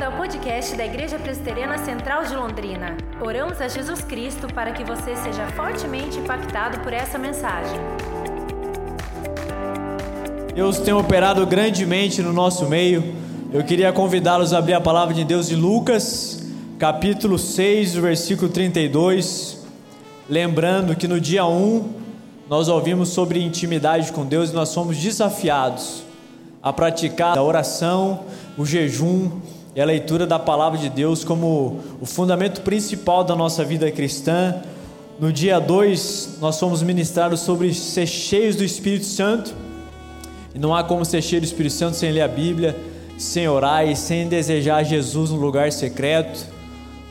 bem-vindo ao podcast da Igreja Presbiteriana Central de Londrina. Oramos a Jesus Cristo para que você seja fortemente impactado por essa mensagem. Deus tem operado grandemente no nosso meio. Eu queria convidá-los a abrir a palavra de Deus de Lucas, capítulo 6, versículo 32. Lembrando que no dia 1 nós ouvimos sobre intimidade com Deus e nós somos desafiados a praticar a oração, o jejum e a leitura da palavra de Deus como o fundamento principal da nossa vida cristã. No dia 2, nós fomos ministrados sobre ser cheios do Espírito Santo. E não há como ser cheio do Espírito Santo sem ler a Bíblia, sem orar e sem desejar Jesus no lugar secreto.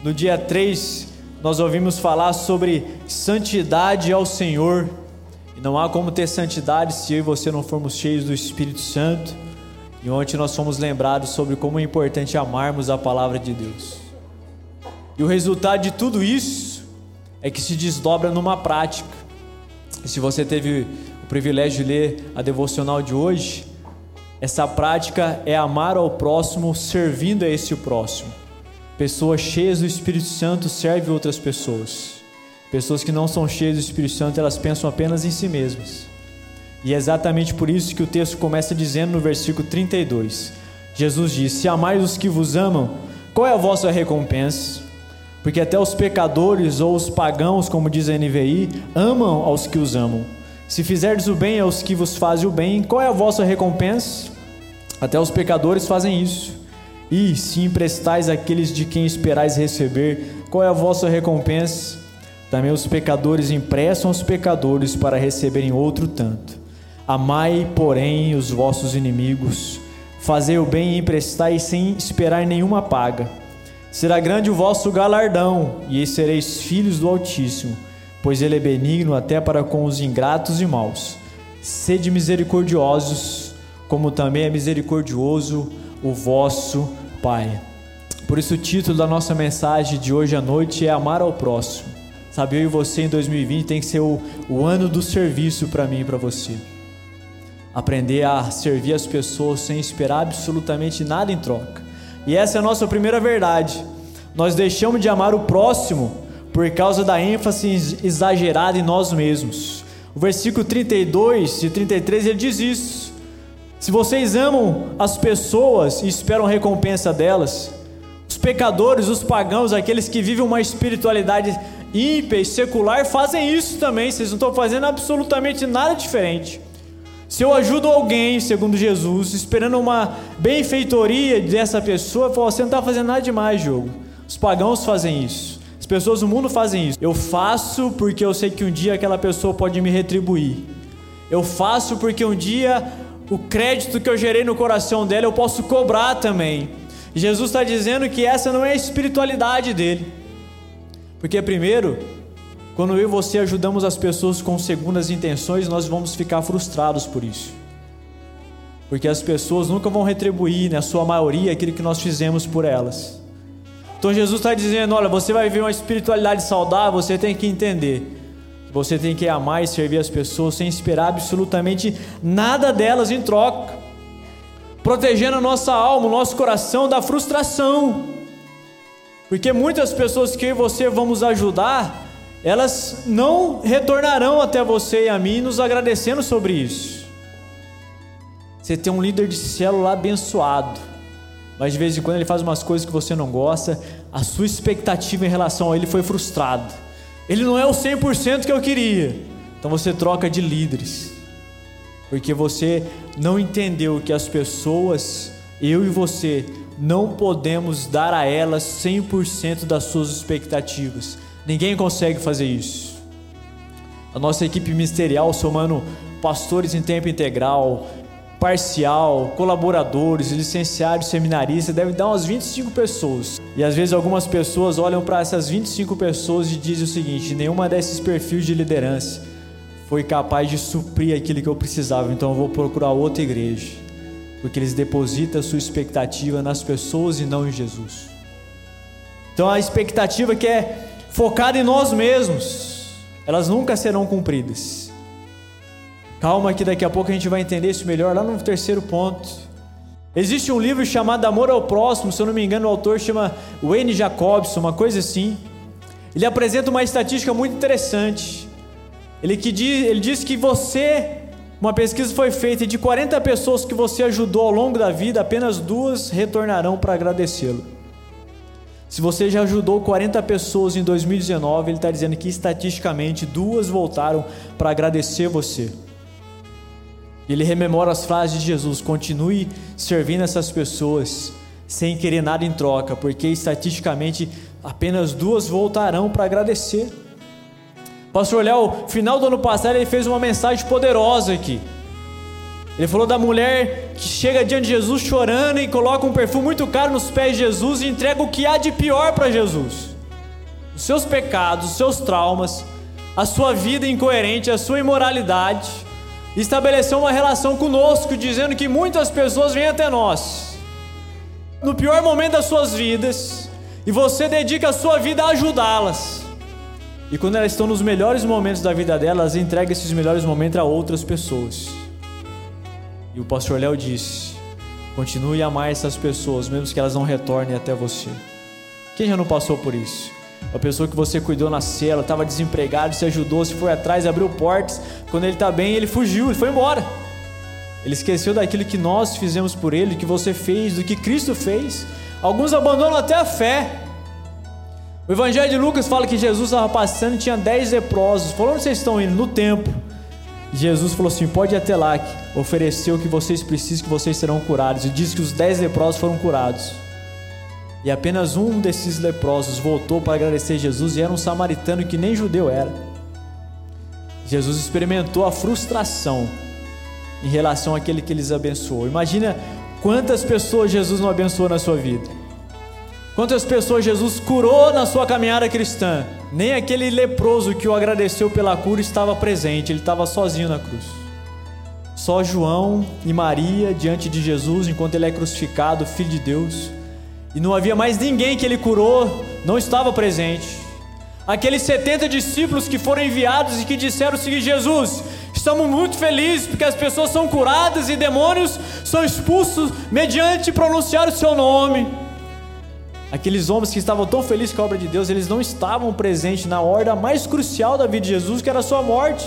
No dia 3, nós ouvimos falar sobre santidade ao Senhor. E não há como ter santidade se eu e você não formos cheios do Espírito Santo. E ontem nós fomos lembrados sobre como é importante amarmos a palavra de Deus. E o resultado de tudo isso é que se desdobra numa prática. E se você teve o privilégio de ler a devocional de hoje, essa prática é amar ao próximo servindo a esse próximo. Pessoas cheias do Espírito Santo servem outras pessoas. Pessoas que não são cheias do Espírito Santo, elas pensam apenas em si mesmas. E é exatamente por isso que o texto começa dizendo no versículo 32. Jesus diz: Se amais os que vos amam, qual é a vossa recompensa? Porque até os pecadores ou os pagãos, como diz a NVI, amam aos que os amam. Se fizerdes o bem aos que vos fazem o bem, qual é a vossa recompensa? Até os pecadores fazem isso. E se emprestais àqueles de quem esperais receber, qual é a vossa recompensa? Também os pecadores emprestam aos pecadores para receberem outro tanto. Amai, porém, os vossos inimigos, fazei o bem e emprestai sem esperar nenhuma paga. Será grande o vosso galardão, e sereis filhos do Altíssimo, pois ele é benigno até para com os ingratos e maus. Sede misericordiosos, como também é misericordioso o vosso Pai. Por isso, o título da nossa mensagem de hoje à noite é Amar ao Próximo. Sabe, eu e você em 2020 tem que ser o, o ano do serviço para mim e para você. Aprender a servir as pessoas sem esperar absolutamente nada em troca. E essa é a nossa primeira verdade. Nós deixamos de amar o próximo por causa da ênfase exagerada em nós mesmos. O versículo 32 e 33 ele diz isso. Se vocês amam as pessoas e esperam recompensa delas, os pecadores, os pagãos, aqueles que vivem uma espiritualidade ímpia e secular fazem isso também, vocês não estão fazendo absolutamente nada diferente. Se eu ajudo alguém, segundo Jesus, esperando uma benfeitoria dessa pessoa, você não está fazendo nada demais, jogo. Os pagãos fazem isso. As pessoas do mundo fazem isso. Eu faço porque eu sei que um dia aquela pessoa pode me retribuir. Eu faço porque um dia o crédito que eu gerei no coração dela eu posso cobrar também. Jesus está dizendo que essa não é a espiritualidade dele. Porque, primeiro, quando eu e você ajudamos as pessoas com segundas intenções, nós vamos ficar frustrados por isso. Porque as pessoas nunca vão retribuir, na né, sua maioria, aquilo que nós fizemos por elas. Então Jesus está dizendo: olha, você vai viver uma espiritualidade saudável, você tem que entender. Você tem que amar e servir as pessoas sem esperar absolutamente nada delas em troca. Protegendo a nossa alma, o nosso coração da frustração. Porque muitas pessoas que eu e você vamos ajudar, elas não retornarão até você e a mim nos agradecendo sobre isso. Você tem um líder de célula abençoado, mas de vez em quando ele faz umas coisas que você não gosta, a sua expectativa em relação a ele foi frustrada. Ele não é o 100% que eu queria. Então você troca de líderes. Porque você não entendeu que as pessoas, eu e você, não podemos dar a elas 100% das suas expectativas. Ninguém consegue fazer isso. A nossa equipe ministerial, somando pastores em tempo integral, parcial, colaboradores, licenciados, seminaristas, deve dar umas 25 pessoas. E às vezes algumas pessoas olham para essas 25 pessoas e dizem o seguinte: nenhuma desses perfis de liderança foi capaz de suprir aquilo que eu precisava, então eu vou procurar outra igreja porque eles depositam a sua expectativa nas pessoas e não em Jesus. Então a expectativa que é focada em nós mesmos, elas nunca serão cumpridas. Calma que daqui a pouco a gente vai entender isso melhor lá no terceiro ponto. Existe um livro chamado Amor ao Próximo, se eu não me engano, o autor chama Wayne Jacobson, uma coisa assim. Ele apresenta uma estatística muito interessante. Ele, que diz, ele diz que você, uma pesquisa foi feita e de 40 pessoas que você ajudou ao longo da vida, apenas duas retornarão para agradecê-lo. Se você já ajudou 40 pessoas em 2019, ele está dizendo que estatisticamente duas voltaram para agradecer você. Ele rememora as frases de Jesus: continue servindo essas pessoas sem querer nada em troca, porque estatisticamente apenas duas voltarão para agradecer. Pastor Léo, final do ano passado, ele fez uma mensagem poderosa aqui. Ele falou da mulher que chega diante de Jesus chorando e coloca um perfume muito caro nos pés de Jesus e entrega o que há de pior para Jesus: os seus pecados, os seus traumas, a sua vida incoerente, a sua imoralidade. Estabeleceu uma relação conosco, dizendo que muitas pessoas vêm até nós no pior momento das suas vidas e você dedica a sua vida a ajudá-las. E quando elas estão nos melhores momentos da vida delas, entrega esses melhores momentos a outras pessoas. E o pastor Léo disse: continue a amar essas pessoas, mesmo que elas não retornem até você. Quem já não passou por isso? Uma pessoa que você cuidou na cela, estava desempregado, se ajudou, se foi atrás, abriu portas. Quando ele está bem, ele fugiu, ele foi embora. Ele esqueceu daquilo que nós fizemos por ele, que você fez, do que Cristo fez. Alguns abandonam até a fé. O Evangelho de Lucas fala que Jesus estava passando e tinha dez leprosos. Falou: onde vocês estão indo? No templo. Jesus falou assim: pode ir até lá, ofereceu o que vocês precisam, que vocês serão curados. E diz que os dez leprosos foram curados. E apenas um desses leprosos voltou para agradecer Jesus e era um samaritano que nem judeu era. Jesus experimentou a frustração em relação àquele que eles abençoou. Imagina quantas pessoas Jesus não abençoou na sua vida. Quantas pessoas Jesus curou na sua caminhada cristã. Nem aquele leproso que o agradeceu pela cura estava presente, ele estava sozinho na cruz. Só João e Maria diante de Jesus enquanto ele é crucificado, filho de Deus e não havia mais ninguém que ele curou, não estava presente. Aqueles 70 discípulos que foram enviados e que disseram o seguinte: Jesus, estamos muito felizes porque as pessoas são curadas e demônios são expulsos mediante pronunciar o seu nome. Aqueles homens que estavam tão felizes com a obra de Deus, eles não estavam presentes na hora mais crucial da vida de Jesus, que era a sua morte.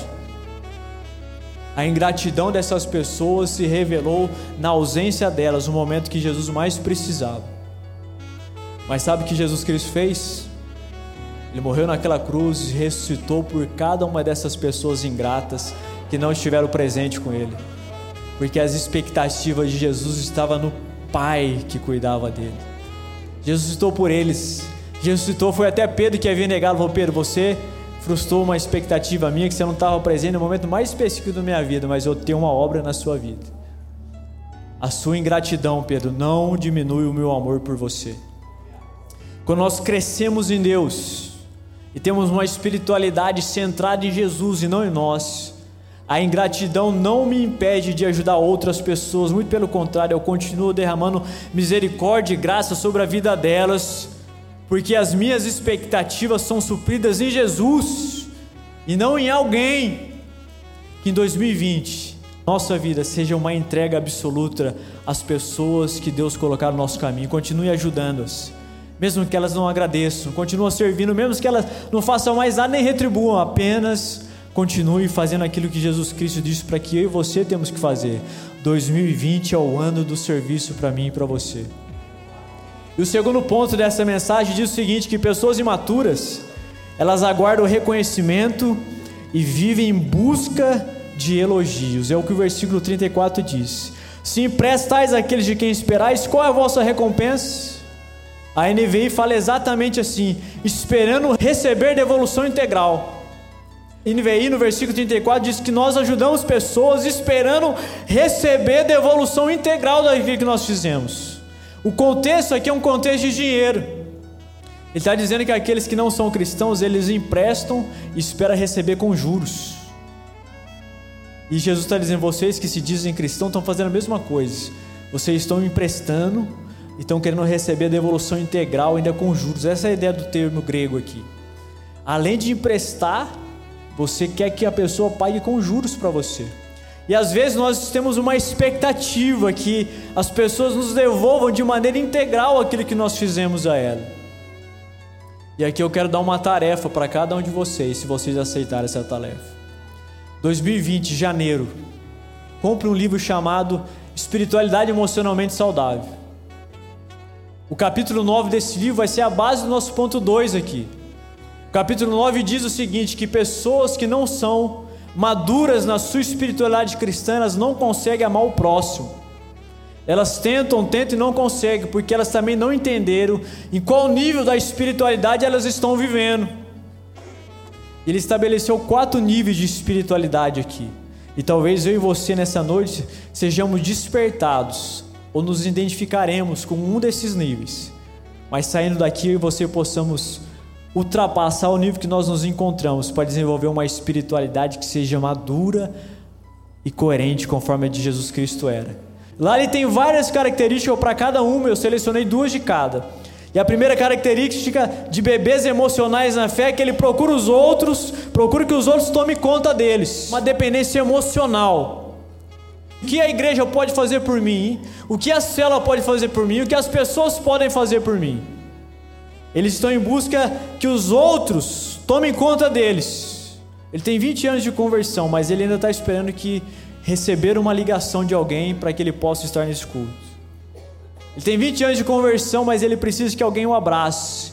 A ingratidão dessas pessoas se revelou na ausência delas, no momento que Jesus mais precisava. Mas sabe o que Jesus Cristo fez? Ele morreu naquela cruz e ressuscitou por cada uma dessas pessoas ingratas que não estiveram presentes com Ele. Porque as expectativas de Jesus estavam no Pai que cuidava dele. Jesus ressuscitou por eles. Jesus ressuscitou, foi até Pedro que havia negado. Falou: Pedro, você frustrou uma expectativa minha que você não estava presente no momento mais específico da minha vida, mas eu tenho uma obra na sua vida. A sua ingratidão, Pedro, não diminui o meu amor por você. Quando nós crescemos em Deus e temos uma espiritualidade centrada em Jesus e não em nós, a ingratidão não me impede de ajudar outras pessoas, muito pelo contrário, eu continuo derramando misericórdia e graça sobre a vida delas, porque as minhas expectativas são supridas em Jesus e não em alguém. Que em 2020 nossa vida seja uma entrega absoluta às pessoas que Deus colocar no nosso caminho, continue ajudando-as mesmo que elas não agradeçam, continuam servindo, mesmo que elas não façam mais nada nem retribuam, apenas continue fazendo aquilo que Jesus Cristo disse para que eu e você temos que fazer. 2020 é o ano do serviço para mim e para você. E o segundo ponto dessa mensagem diz o seguinte: que pessoas imaturas elas aguardam reconhecimento e vivem em busca de elogios. É o que o versículo 34 diz. Se emprestais àqueles de quem esperais, qual é a vossa recompensa? A NVI fala exatamente assim: esperando receber devolução integral. NVI no versículo 34 diz que nós ajudamos pessoas esperando receber devolução integral daquilo que nós fizemos. O contexto aqui é um contexto de dinheiro. Ele está dizendo que aqueles que não são cristãos, eles emprestam e esperam receber com juros. E Jesus está dizendo: vocês que se dizem cristãos estão fazendo a mesma coisa. Vocês estão emprestando e estão querendo receber a devolução integral ainda com juros. Essa é a ideia do termo grego aqui. Além de emprestar, você quer que a pessoa pague com juros para você. E às vezes nós temos uma expectativa que as pessoas nos devolvam de maneira integral aquilo que nós fizemos a ela. E aqui eu quero dar uma tarefa para cada um de vocês, se vocês aceitarem essa tarefa. 2020, janeiro, compre um livro chamado Espiritualidade Emocionalmente Saudável. O capítulo 9 desse livro vai ser a base do nosso ponto 2 aqui. Capítulo 9 diz o seguinte: que pessoas que não são maduras na sua espiritualidade cristã, elas não conseguem amar o próximo. Elas tentam, tentam e não conseguem, porque elas também não entenderam em qual nível da espiritualidade elas estão vivendo. Ele estabeleceu quatro níveis de espiritualidade aqui. E talvez eu e você nessa noite sejamos despertados ou nos identificaremos com um desses níveis. Mas saindo daqui eu e você possamos ultrapassar o nível que nós nos encontramos para desenvolver uma espiritualidade que seja madura e coerente conforme a de Jesus Cristo era. Lá ele tem várias características para cada uma, eu selecionei duas de cada. E a primeira característica de bebês emocionais na fé é que ele procura os outros, procura que os outros tomem conta deles. Uma dependência emocional. O que a igreja pode fazer por mim? O que a célula pode fazer por mim? O que as pessoas podem fazer por mim? Eles estão em busca que os outros tomem conta deles. Ele tem 20 anos de conversão, mas ele ainda está esperando que receber uma ligação de alguém para que ele possa estar nesse culto. Ele tem 20 anos de conversão, mas ele precisa que alguém o abrace.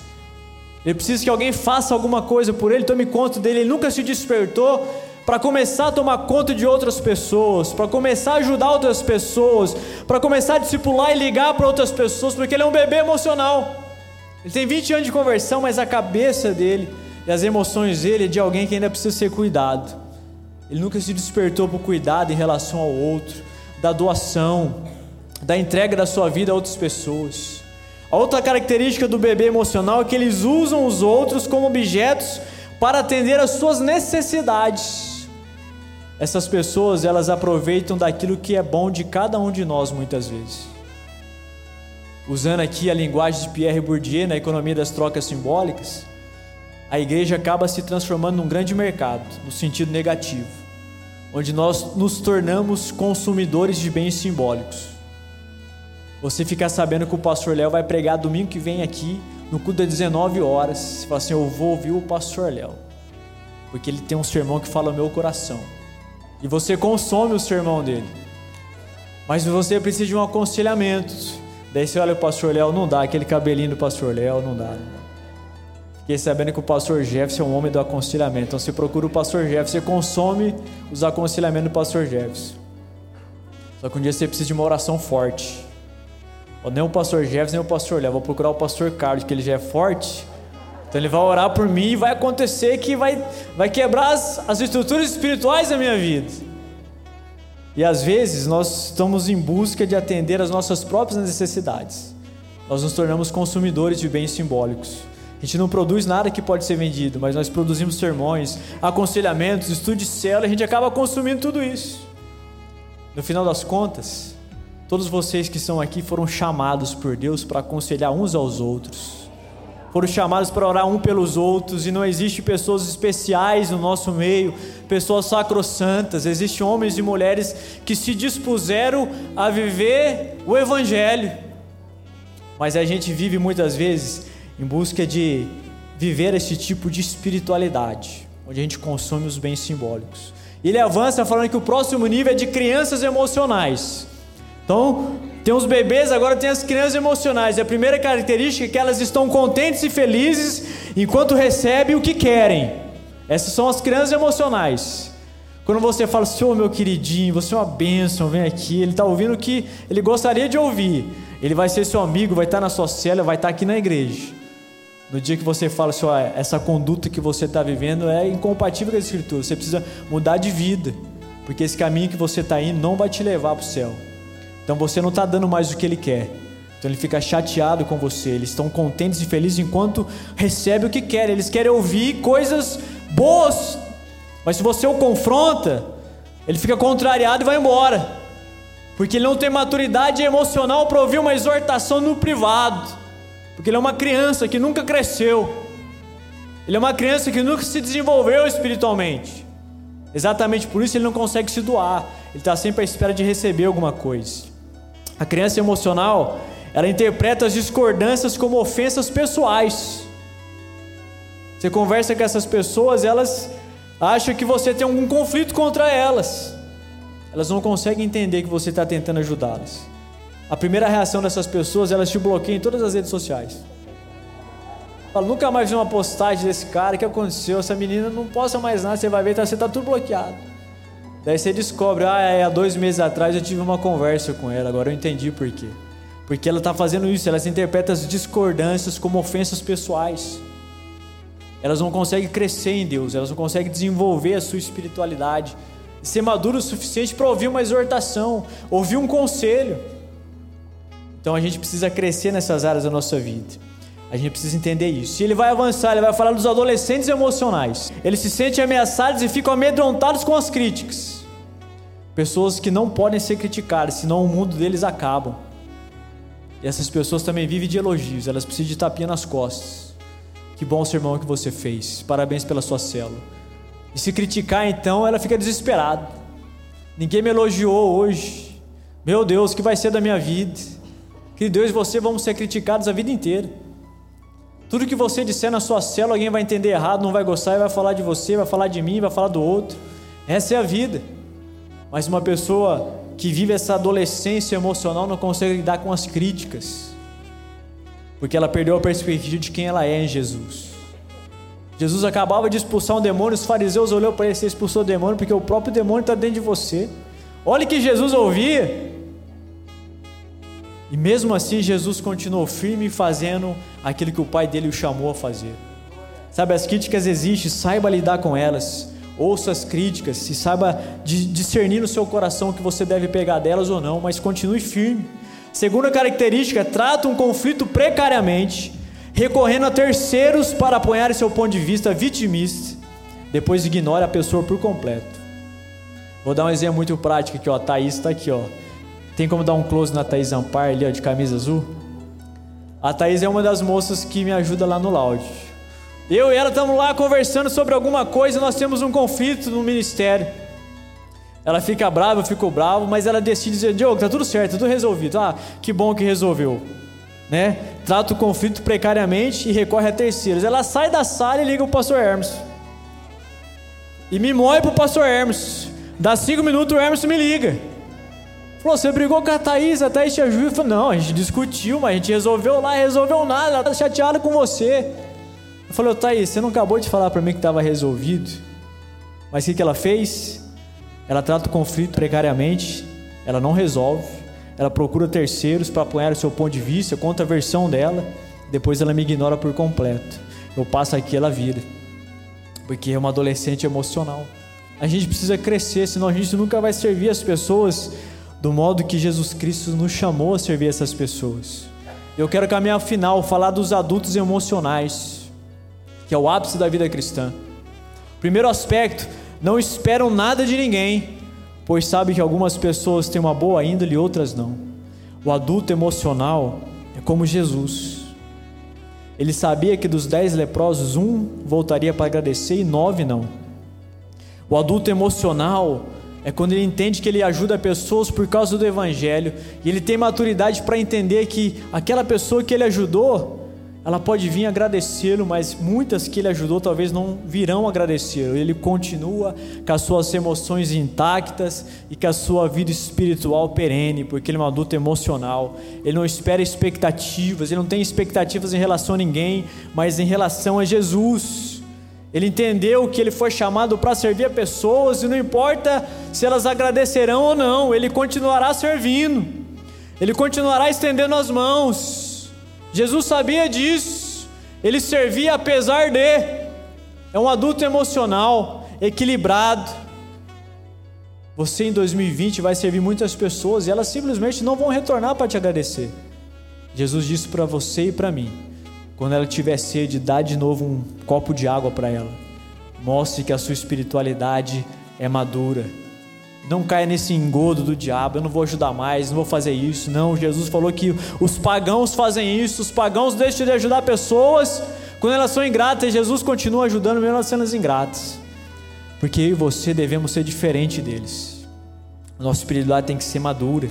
Ele precisa que alguém faça alguma coisa por ele, tome conta dele. Ele nunca se despertou para começar a tomar conta de outras pessoas, para começar a ajudar outras pessoas, para começar a discipular e ligar para outras pessoas, porque ele é um bebê emocional. Ele tem 20 anos de conversão, mas a cabeça dele e as emoções dele é de alguém que ainda precisa ser cuidado. Ele nunca se despertou para o cuidado em relação ao outro, da doação, da entrega da sua vida a outras pessoas. A outra característica do bebê emocional é que eles usam os outros como objetos para atender às suas necessidades. Essas pessoas, elas aproveitam daquilo que é bom de cada um de nós muitas vezes usando aqui a linguagem de Pierre Bourdieu na economia das trocas simbólicas, a igreja acaba se transformando num grande mercado, no sentido negativo, onde nós nos tornamos consumidores de bens simbólicos. Você ficar sabendo que o pastor Léo vai pregar domingo que vem aqui, no culto das 19 horas, você fala assim: Eu vou ouvir o pastor Léo, porque ele tem um sermão que fala o meu coração, e você consome o sermão dele, mas você precisa de um aconselhamento Daí você olha o pastor Léo, não dá, aquele cabelinho do pastor Léo, não dá. Fiquei sabendo que o pastor Jefferson é um homem do aconselhamento. Então você procura o pastor Jefferson, você consome os aconselhamentos do pastor Jefferson. Só que um dia você precisa de uma oração forte. Ou nem o pastor Jefferson, nem o pastor Léo. Vou procurar o pastor Carlos, que ele já é forte. Então ele vai orar por mim e vai acontecer que vai, vai quebrar as, as estruturas espirituais da minha vida. E às vezes nós estamos em busca de atender às nossas próprias necessidades. Nós nos tornamos consumidores de bens simbólicos. A gente não produz nada que pode ser vendido, mas nós produzimos sermões, aconselhamentos, estudo de célula, a gente acaba consumindo tudo isso. No final das contas, todos vocês que estão aqui foram chamados por Deus para aconselhar uns aos outros foram chamados para orar um pelos outros e não existe pessoas especiais no nosso meio, pessoas sacrossantas, existem homens e mulheres que se dispuseram a viver o evangelho. Mas a gente vive muitas vezes em busca de viver esse tipo de espiritualidade, onde a gente consome os bens simbólicos. Ele avança falando que o próximo nível é de crianças emocionais. Então, tem os bebês, agora tem as crianças emocionais. E a primeira característica é que elas estão contentes e felizes enquanto recebem o que querem. Essas são as crianças emocionais. Quando você fala, Senhor, meu queridinho, você é uma bênção, vem aqui. Ele está ouvindo o que ele gostaria de ouvir. Ele vai ser seu amigo, vai estar na sua cela, vai estar aqui na igreja. No dia que você fala, Senhor, essa conduta que você está vivendo é incompatível com a Escritura. Você precisa mudar de vida. Porque esse caminho que você está indo não vai te levar para o céu. Então você não está dando mais o que ele quer. Então ele fica chateado com você. Eles estão contentes e felizes enquanto recebe o que querem. Eles querem ouvir coisas boas. Mas se você o confronta, ele fica contrariado e vai embora. Porque ele não tem maturidade emocional para ouvir uma exortação no privado. Porque ele é uma criança que nunca cresceu. Ele é uma criança que nunca se desenvolveu espiritualmente. Exatamente por isso ele não consegue se doar. Ele está sempre à espera de receber alguma coisa. A criança emocional, ela interpreta as discordâncias como ofensas pessoais. Você conversa com essas pessoas, elas acham que você tem algum conflito contra elas. Elas não conseguem entender que você está tentando ajudá-las. A primeira reação dessas pessoas, elas te bloqueiam em todas as redes sociais. Fala, nunca mais vi uma postagem desse cara, o que aconteceu? Essa menina não posta mais nada, você vai ver, tá, você está tudo bloqueado. Daí você descobre, ah, é, há dois meses atrás eu tive uma conversa com ela, agora eu entendi por quê. Porque ela está fazendo isso, elas interpretam as discordâncias como ofensas pessoais. Elas não conseguem crescer em Deus, elas não conseguem desenvolver a sua espiritualidade, ser maduro o suficiente para ouvir uma exortação, ouvir um conselho. Então a gente precisa crescer nessas áreas da nossa vida. A gente precisa entender isso. E ele vai avançar, ele vai falar dos adolescentes emocionais. Eles se sentem ameaçados e ficam amedrontados com as críticas. Pessoas que não podem ser criticadas, senão o mundo deles acaba. E essas pessoas também vivem de elogios, elas precisam de tapinha nas costas. Que bom sermão que você fez, parabéns pela sua célula. E se criticar então, ela fica desesperada. Ninguém me elogiou hoje. Meu Deus, o que vai ser da minha vida? Que Deus e você vamos ser criticados a vida inteira. Tudo que você disser na sua célula, alguém vai entender errado, não vai gostar e vai falar de você, vai falar de mim, vai falar do outro. Essa é a vida. Mas uma pessoa que vive essa adolescência emocional não consegue lidar com as críticas, porque ela perdeu a perspectiva de quem ela é em Jesus. Jesus acabava de expulsar um demônio, os fariseus olhou para ele, você expulsou o demônio porque o próprio demônio está dentro de você. Olha que Jesus ouvia. E mesmo assim, Jesus continuou firme fazendo aquilo que o pai dele o chamou a fazer. Sabe, as críticas existem, saiba lidar com elas. Ouça as críticas, se saiba discernir no seu coração que você deve pegar delas ou não, mas continue firme. Segunda característica, trata um conflito precariamente, recorrendo a terceiros para apoiar seu ponto de vista vitimista. Depois ignore a pessoa por completo. Vou dar um exemplo muito prático aqui, ó. A Thaís está aqui, ó. Tem como dar um close na Thaís Ampar ali, ó, de camisa azul? A Thaís é uma das moças que me ajuda lá no lounge. Eu e ela estamos lá conversando sobre alguma coisa, nós temos um conflito no ministério. Ela fica brava, eu fico bravo, mas ela decide dizer: Diogo, tá tudo certo, tudo resolvido. Ah, que bom que resolveu. Né? Trata o conflito precariamente e recorre a terceiros. Ela sai da sala e liga o pastor Hermes. E me moe pro pastor Hermes. Dá cinco minutos, o Hermes me liga. Falou, você brigou com a Thaís, a Thaís te ajuda. Falou, não, a gente discutiu, mas a gente resolveu lá, resolveu nada, ela tá chateada com você. Eu falei, Thaís, você não acabou de falar para mim que estava resolvido? Mas o que, que ela fez? Ela trata o conflito precariamente, ela não resolve, ela procura terceiros para apoiar o seu ponto de vista, conta a versão dela, depois ela me ignora por completo. Eu passo aqui, ela vira. Porque é uma adolescente emocional. A gente precisa crescer, senão a gente nunca vai servir as pessoas do modo que Jesus Cristo nos chamou a servir essas pessoas. Eu quero caminhar ao final, falar dos adultos emocionais, que é o ápice da vida cristã. Primeiro aspecto, não esperam nada de ninguém, pois sabe que algumas pessoas têm uma boa índole e outras não. O adulto emocional é como Jesus. Ele sabia que dos dez leprosos, um voltaria para agradecer e nove não. O adulto emocional é quando ele entende que ele ajuda pessoas por causa do Evangelho e ele tem maturidade para entender que aquela pessoa que ele ajudou, ela pode vir agradecê-lo, mas muitas que ele ajudou talvez não virão agradecê-lo. Ele continua com as suas emoções intactas e com a sua vida espiritual perene, porque ele é um adulto emocional. Ele não espera expectativas, ele não tem expectativas em relação a ninguém, mas em relação a Jesus. Ele entendeu que ele foi chamado para servir a pessoas e não importa se elas agradecerão ou não, ele continuará servindo, ele continuará estendendo as mãos. Jesus sabia disso, ele servia apesar de. É um adulto emocional, equilibrado. Você em 2020 vai servir muitas pessoas e elas simplesmente não vão retornar para te agradecer. Jesus disse para você e para mim quando ela tiver sede, dá de novo um copo de água para ela. Mostre que a sua espiritualidade é madura. Não caia nesse engodo do diabo, eu não vou ajudar mais, não vou fazer isso. Não, Jesus falou que os pagãos fazem isso, os pagãos deixam de ajudar pessoas quando elas são ingratas, Jesus continua ajudando mesmo elas sendo ingratas. Porque eu e você devemos ser diferente deles. Nossa espiritualidade tem que ser madura.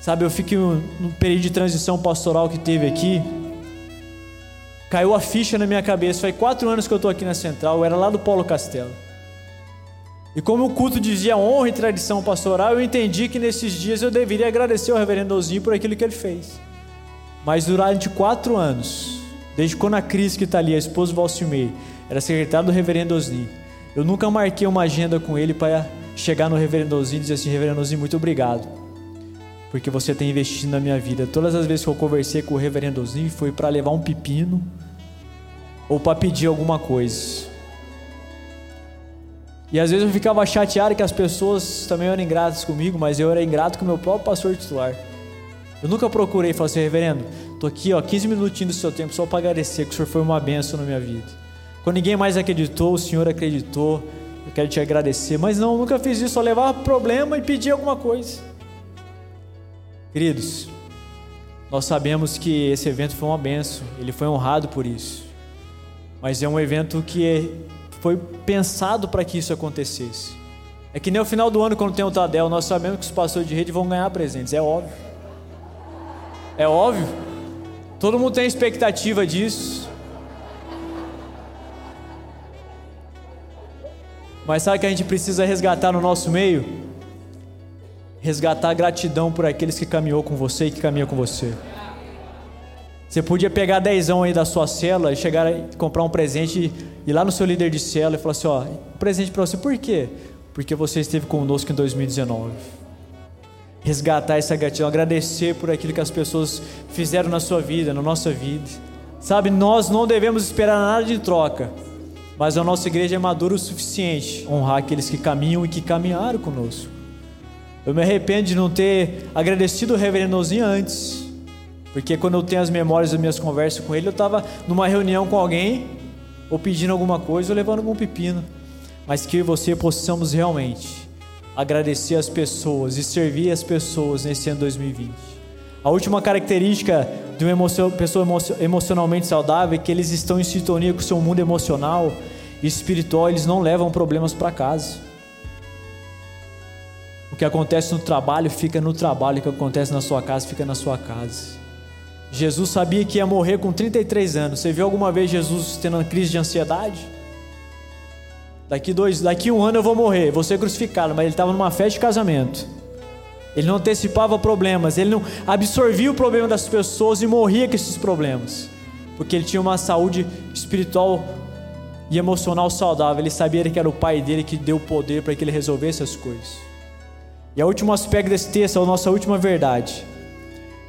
Sabe, eu fico no período de transição pastoral que teve aqui. Caiu a ficha na minha cabeça. Faz quatro anos que eu estou aqui na central. Eu era lá do Paulo Castelo. E como o culto dizia honra e tradição pastoral, eu entendi que nesses dias eu deveria agradecer ao reverendo Ozinho por aquilo que ele fez. Mas durante quatro anos, desde quando a Cris que está ali, a esposa do Valcimei, era secretária do reverendo Ozinho, eu nunca marquei uma agenda com ele para chegar no reverendo Ozinho e dizer assim, reverendo Ozinho, muito obrigado. Porque você tem investido na minha vida. Todas as vezes que eu conversei com o reverendo Ozinho foi para levar um pepino ou para pedir alguma coisa. E às vezes eu ficava chateado que as pessoas também eram ingratas comigo, mas eu era ingrato com o meu próprio pastor titular. Eu nunca procurei falei assim, reverendo, tô aqui ó, 15 minutinhos do seu tempo só para agradecer que o senhor foi uma benção na minha vida. Quando ninguém mais acreditou, o senhor acreditou, eu quero te agradecer. Mas não, nunca fiz isso, só levar problema e pedir alguma coisa. Queridos, nós sabemos que esse evento foi uma benção, ele foi honrado por isso. Mas é um evento que é foi pensado para que isso acontecesse. É que nem o final do ano, quando tem o Tadel, nós sabemos que os pastores de rede vão ganhar presentes, é óbvio. É óbvio. Todo mundo tem expectativa disso. Mas sabe que a gente precisa resgatar no nosso meio? Resgatar a gratidão por aqueles que caminhou com você e que caminham com você. Você podia pegar dezão aí da sua cela e chegar e comprar um presente e ir lá no seu líder de cela e falar assim, ó, presente para você. Por quê? Porque você esteve conosco em 2019. Resgatar essa gratidão, agradecer por aquilo que as pessoas fizeram na sua vida, na nossa vida. Sabe, nós não devemos esperar nada de troca, mas a nossa igreja é madura o suficiente honrar aqueles que caminham e que caminharam conosco. Eu me arrependo de não ter agradecido o reverendozinho antes porque quando eu tenho as memórias das minhas conversas com ele, eu estava numa reunião com alguém, ou pedindo alguma coisa, ou levando algum pepino. Mas que eu e você possamos realmente agradecer as pessoas e servir as pessoas nesse ano 2020. A última característica de uma pessoa emocionalmente saudável é que eles estão em sintonia com o seu mundo emocional e espiritual, eles não levam problemas para casa. Que acontece no trabalho fica no trabalho, o que acontece na sua casa fica na sua casa. Jesus sabia que ia morrer com 33 anos. Você viu alguma vez Jesus tendo uma crise de ansiedade? Daqui, dois, daqui um ano eu vou morrer, vou ser crucificado. Mas ele estava numa festa de casamento. Ele não antecipava problemas, ele não absorvia o problema das pessoas e morria com esses problemas. Porque ele tinha uma saúde espiritual e emocional saudável. Ele sabia que era o pai dele que deu o poder para que ele resolvesse as coisas. E o último aspecto desse texto, a nossa última verdade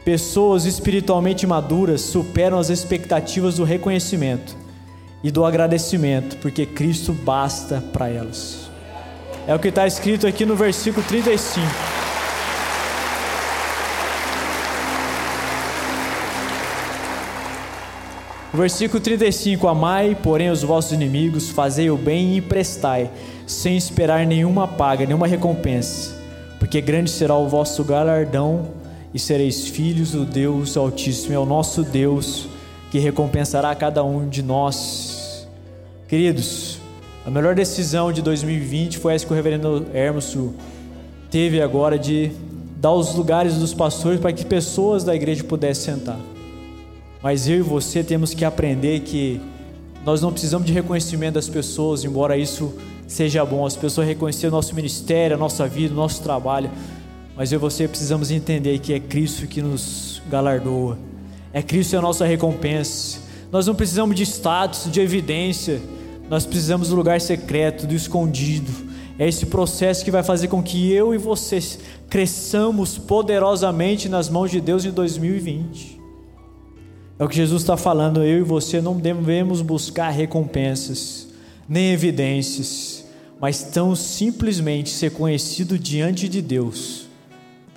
Pessoas espiritualmente maduras superam as expectativas do reconhecimento e do agradecimento, porque Cristo basta para elas. É o que está escrito aqui no versículo 35. O versículo 35: Amai, porém, os vossos inimigos, fazei o bem e prestai, sem esperar nenhuma paga, nenhuma recompensa, porque grande será o vosso galardão e sereis filhos do Deus Altíssimo. É o nosso Deus que recompensará cada um de nós. Queridos, a melhor decisão de 2020 foi essa que o reverendo Hermoso teve agora de dar os lugares dos pastores para que pessoas da igreja pudessem sentar. Mas eu e você temos que aprender que nós não precisamos de reconhecimento das pessoas, embora isso seja bom, as pessoas reconhecerem o nosso ministério, a nossa vida, o nosso trabalho. Mas eu e você precisamos entender que é Cristo que nos galardoa. É Cristo a nossa recompensa. Nós não precisamos de status, de evidência. Nós precisamos do lugar secreto, do escondido. É esse processo que vai fazer com que eu e você cresçamos poderosamente nas mãos de Deus em 2020. É o que Jesus está falando. Eu e você não devemos buscar recompensas, nem evidências, mas tão simplesmente ser conhecido diante de Deus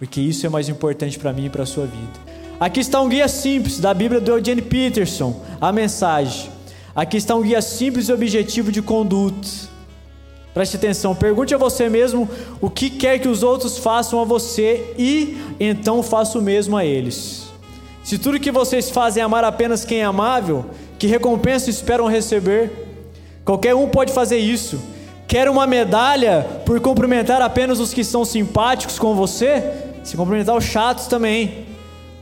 porque isso é mais importante para mim e para a sua vida. Aqui está um guia simples da Bíblia do Eugene Peterson, a mensagem. Aqui está um guia simples e objetivo de conduta. Preste atenção, pergunte a você mesmo o que quer que os outros façam a você e então faça o mesmo a eles. Se tudo que vocês fazem é amar apenas quem é amável, que recompensa esperam receber? Qualquer um pode fazer isso. Quer uma medalha por cumprimentar apenas os que são simpáticos com você? Se cumprimentar os chatos também.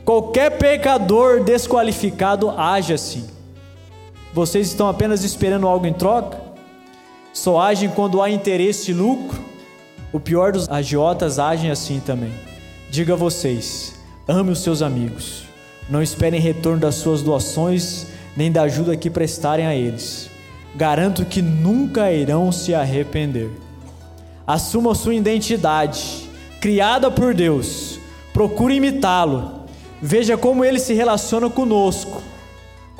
Qualquer pecador desqualificado age assim. Vocês estão apenas esperando algo em troca? Só agem quando há interesse e lucro? O pior dos agiotas agem assim também. Diga a vocês: ame os seus amigos. Não esperem retorno das suas doações nem da ajuda que prestarem a eles. Garanto que nunca irão se arrepender. Assuma sua identidade, criada por Deus. Procure imitá-lo. Veja como ele se relaciona conosco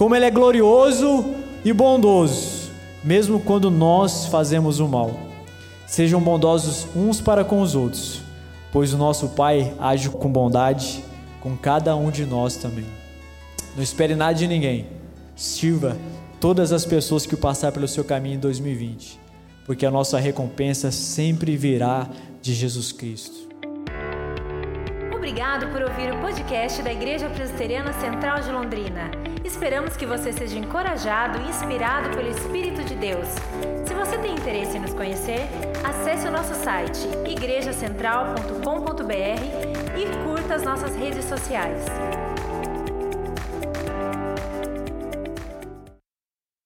como Ele é glorioso e bondoso, mesmo quando nós fazemos o mal. Sejam bondosos uns para com os outros, pois o nosso Pai age com bondade com cada um de nós também. Não espere nada de ninguém. Sirva todas as pessoas que passar pelo seu caminho em 2020, porque a nossa recompensa sempre virá de Jesus Cristo. Obrigado por ouvir o podcast da Igreja Presbiteriana Central de Londrina. Esperamos que você seja encorajado e inspirado pelo Espírito de Deus. Se você tem interesse em nos conhecer, acesse o nosso site igrejacentral.com.br e curta as nossas redes sociais.